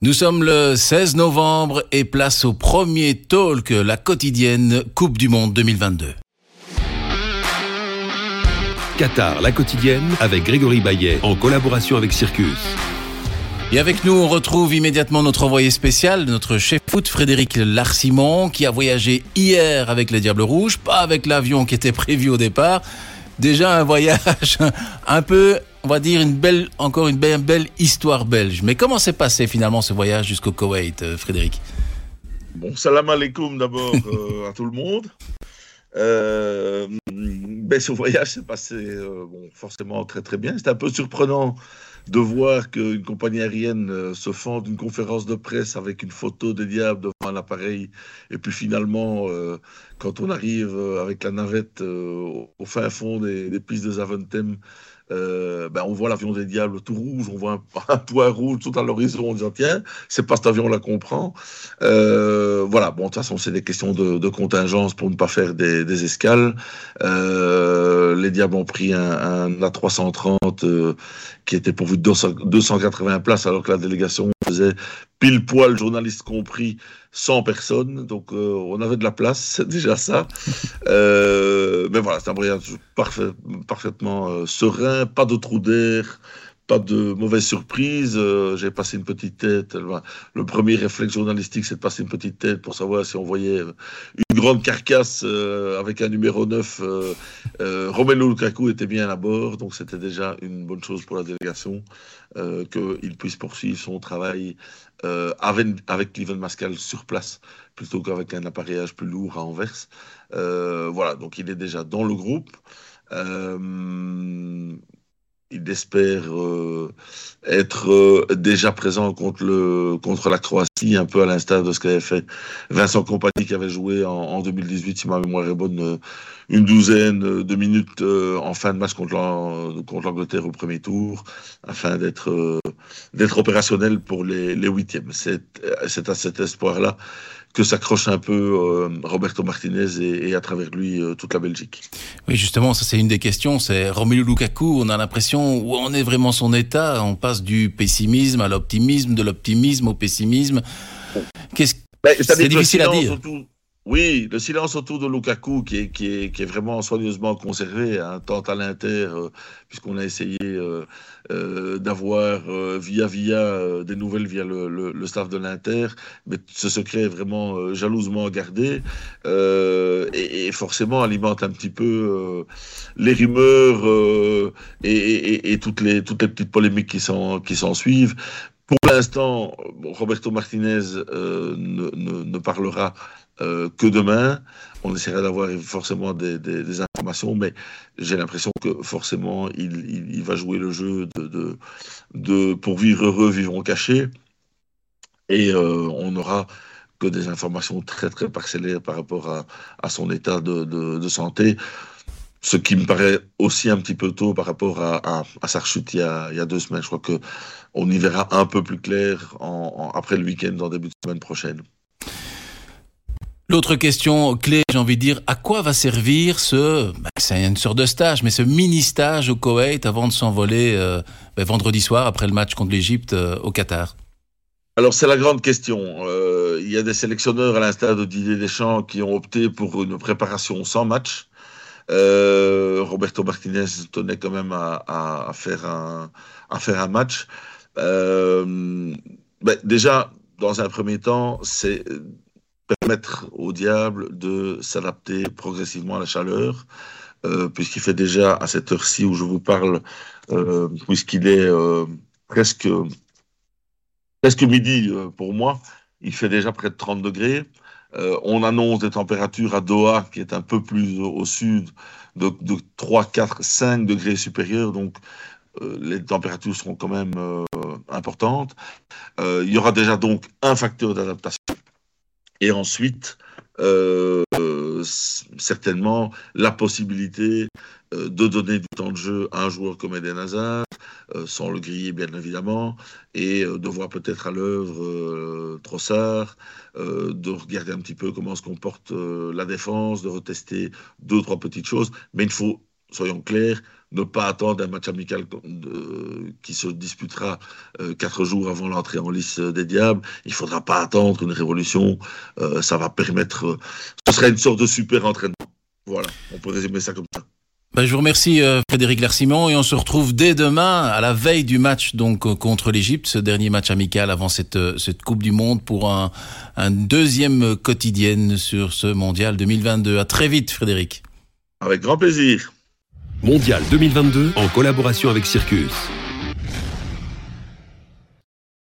Nous sommes le 16 novembre et place au premier talk, la quotidienne Coupe du Monde 2022. Qatar, la quotidienne, avec Grégory Baillet, en collaboration avec Circus. Et avec nous, on retrouve immédiatement notre envoyé spécial, notre chef foot Frédéric Larsimon, qui a voyagé hier avec les Diables Rouges, pas avec l'avion qui était prévu au départ. Déjà un voyage un peu on va dire, une belle, encore une belle, belle histoire belge. Mais comment s'est passé finalement ce voyage jusqu'au Koweït, euh, Frédéric Bon, salam alaikum d'abord euh, à tout le monde. Euh, ben, ce voyage s'est passé bon, forcément très très bien. C'était un peu surprenant de voir qu'une compagnie aérienne se fend d'une conférence de presse avec une photo des diables devant un appareil. Et puis finalement, quand on arrive avec la navette au fin fond des, des pistes de Zaventem, euh, ben on voit l'avion des diables tout rouge, on voit un, point rouge tout à l'horizon, on dit tiens, c'est pas cet avion-là qu'on prend. Euh, voilà, bon, de toute façon, c'est des questions de, contingence pour ne pas faire des, escales. Euh, les diables ont pris un, un A330 qui était pourvu de 280 places, alors que la délégation pile poil, journaliste compris, 100 personnes. Donc euh, on avait de la place, déjà ça. Euh, mais voilà, c'est un voyage parfait, parfaitement euh, serein, pas de trou d'air, pas de mauvaise surprise. J'ai passé une petite tête. Le premier réflexe journalistique, c'est de passer une petite tête pour savoir si on voyait grande carcasse euh, avec un numéro 9. Euh, Romelu Lukaku était bien à bord, donc c'était déjà une bonne chose pour la délégation qu'il puisse poursuivre son travail avec, avec Mascal sur place plutôt qu'avec un appareillage plus lourd à Anvers. voilà, donc il est déjà dans le groupe. Il espère euh, être euh, déjà présent contre, le, contre la Croatie, un peu à l'instar de ce qu'avait fait Vincent Compagnie, qui avait joué en, en 2018, si ma mémoire est bonne, euh, une douzaine de minutes en fin de match contre l'Angleterre au premier tour, afin d'être d'être opérationnel pour les, les huitièmes. C'est à cet espoir-là que s'accroche un peu euh, Roberto Martinez et, à travers lui euh, toute la Belgique. Oui, justement, ça c'est une des questions. C'est Romelu Lukaku. On a l'impression où en est vraiment son état? On passe du pessimisme à l'optimisme, de l'optimisme au pessimisme. Qu'est-ce ben, c'est difficile à dire. Oui, le silence autour de Lukaku qui est, vraiment soigneusement conservé, hein, tant à l'Inter, euh, puisqu'on a essayé euh, euh, d'avoir via via des nouvelles via le, staff de l'Inter, mais ce secret est vraiment jalousement gardé et, forcément alimente un petit peu les rumeurs et, toutes, les, toutes petites polémiques qui s'en suivent. Pour l'instant, Roberto Martinez ne, ne, ne parlera euh, que demain. On essaiera d'avoir forcément des, informations, mais j'ai l'impression que forcément il, va jouer le jeu de, pour vivre heureux, vivons cachés. Et euh, on n'aura que des informations très très parcellaires par rapport à, son état de, santé. Ce qui me paraît aussi un petit peu tôt par rapport à, sa rechute il y, a, deux semaines. Je crois qu'on y verra un peu plus clair après le week-end, en début de semaine prochaine. L'autre question clé, j'ai envie de dire, à quoi va servir ce, ben, c'est une sorte de stage, mais ce mini stage au Koweït avant de s'envoler euh, ben, vendredi soir après le match contre l'Égypte euh, au Qatar? Alors c'est la grande question. Euh, il y a des sélectionneurs à l'instar de Didier Deschamps qui ont opté pour une préparation sans match. Roberto Martinez tenait quand même à, faire, un, à faire un match. Ben, déjà, dans un premier temps, c'est permettre au diable de s'adapter progressivement à la chaleur, euh, puisqu'il fait déjà à cette heure-ci où je vous parle, euh, puisqu'il est euh, presque, presque midi pour moi, il fait déjà près de 30 degrés. on annonce des températures à Doha, qui est un peu plus au, sud, de, de, 3, 4, 5 degrés supérieurs. Donc, les températures seront quand même importantes. il y aura déjà donc un facteur d'adaptation et ensuite, euh, certainement, la possibilité euh, de donner du temps de jeu à un joueur comme Eden Hazard, euh, sans le griller bien évidemment, et de voir peut-être à l'œuvre Trossard, de regarder un petit peu comment se comporte la défense, de retester deux, trois petites choses. Mais il faut, soyons clairs, ne pas attendre un match amical qui se disputera euh, quatre jours avant l'entrée en lice des Diables. Il ne faudra pas attendre une révolution. Euh, ça va permettre. ce serait une sorte de super entraînement. Voilà, on peut résumer ça comme ça. Ben, je vous remercie Frédéric Larsimon et on se retrouve dès demain à la veille du match donc contre l'Égypte, ce dernier match amical avant cette, cette Coupe du Monde pour un, un deuxième quotidienne sur ce Mondial 2022. À très vite Frédéric. Avec grand plaisir. Mondial 2022 en collaboration avec Circus.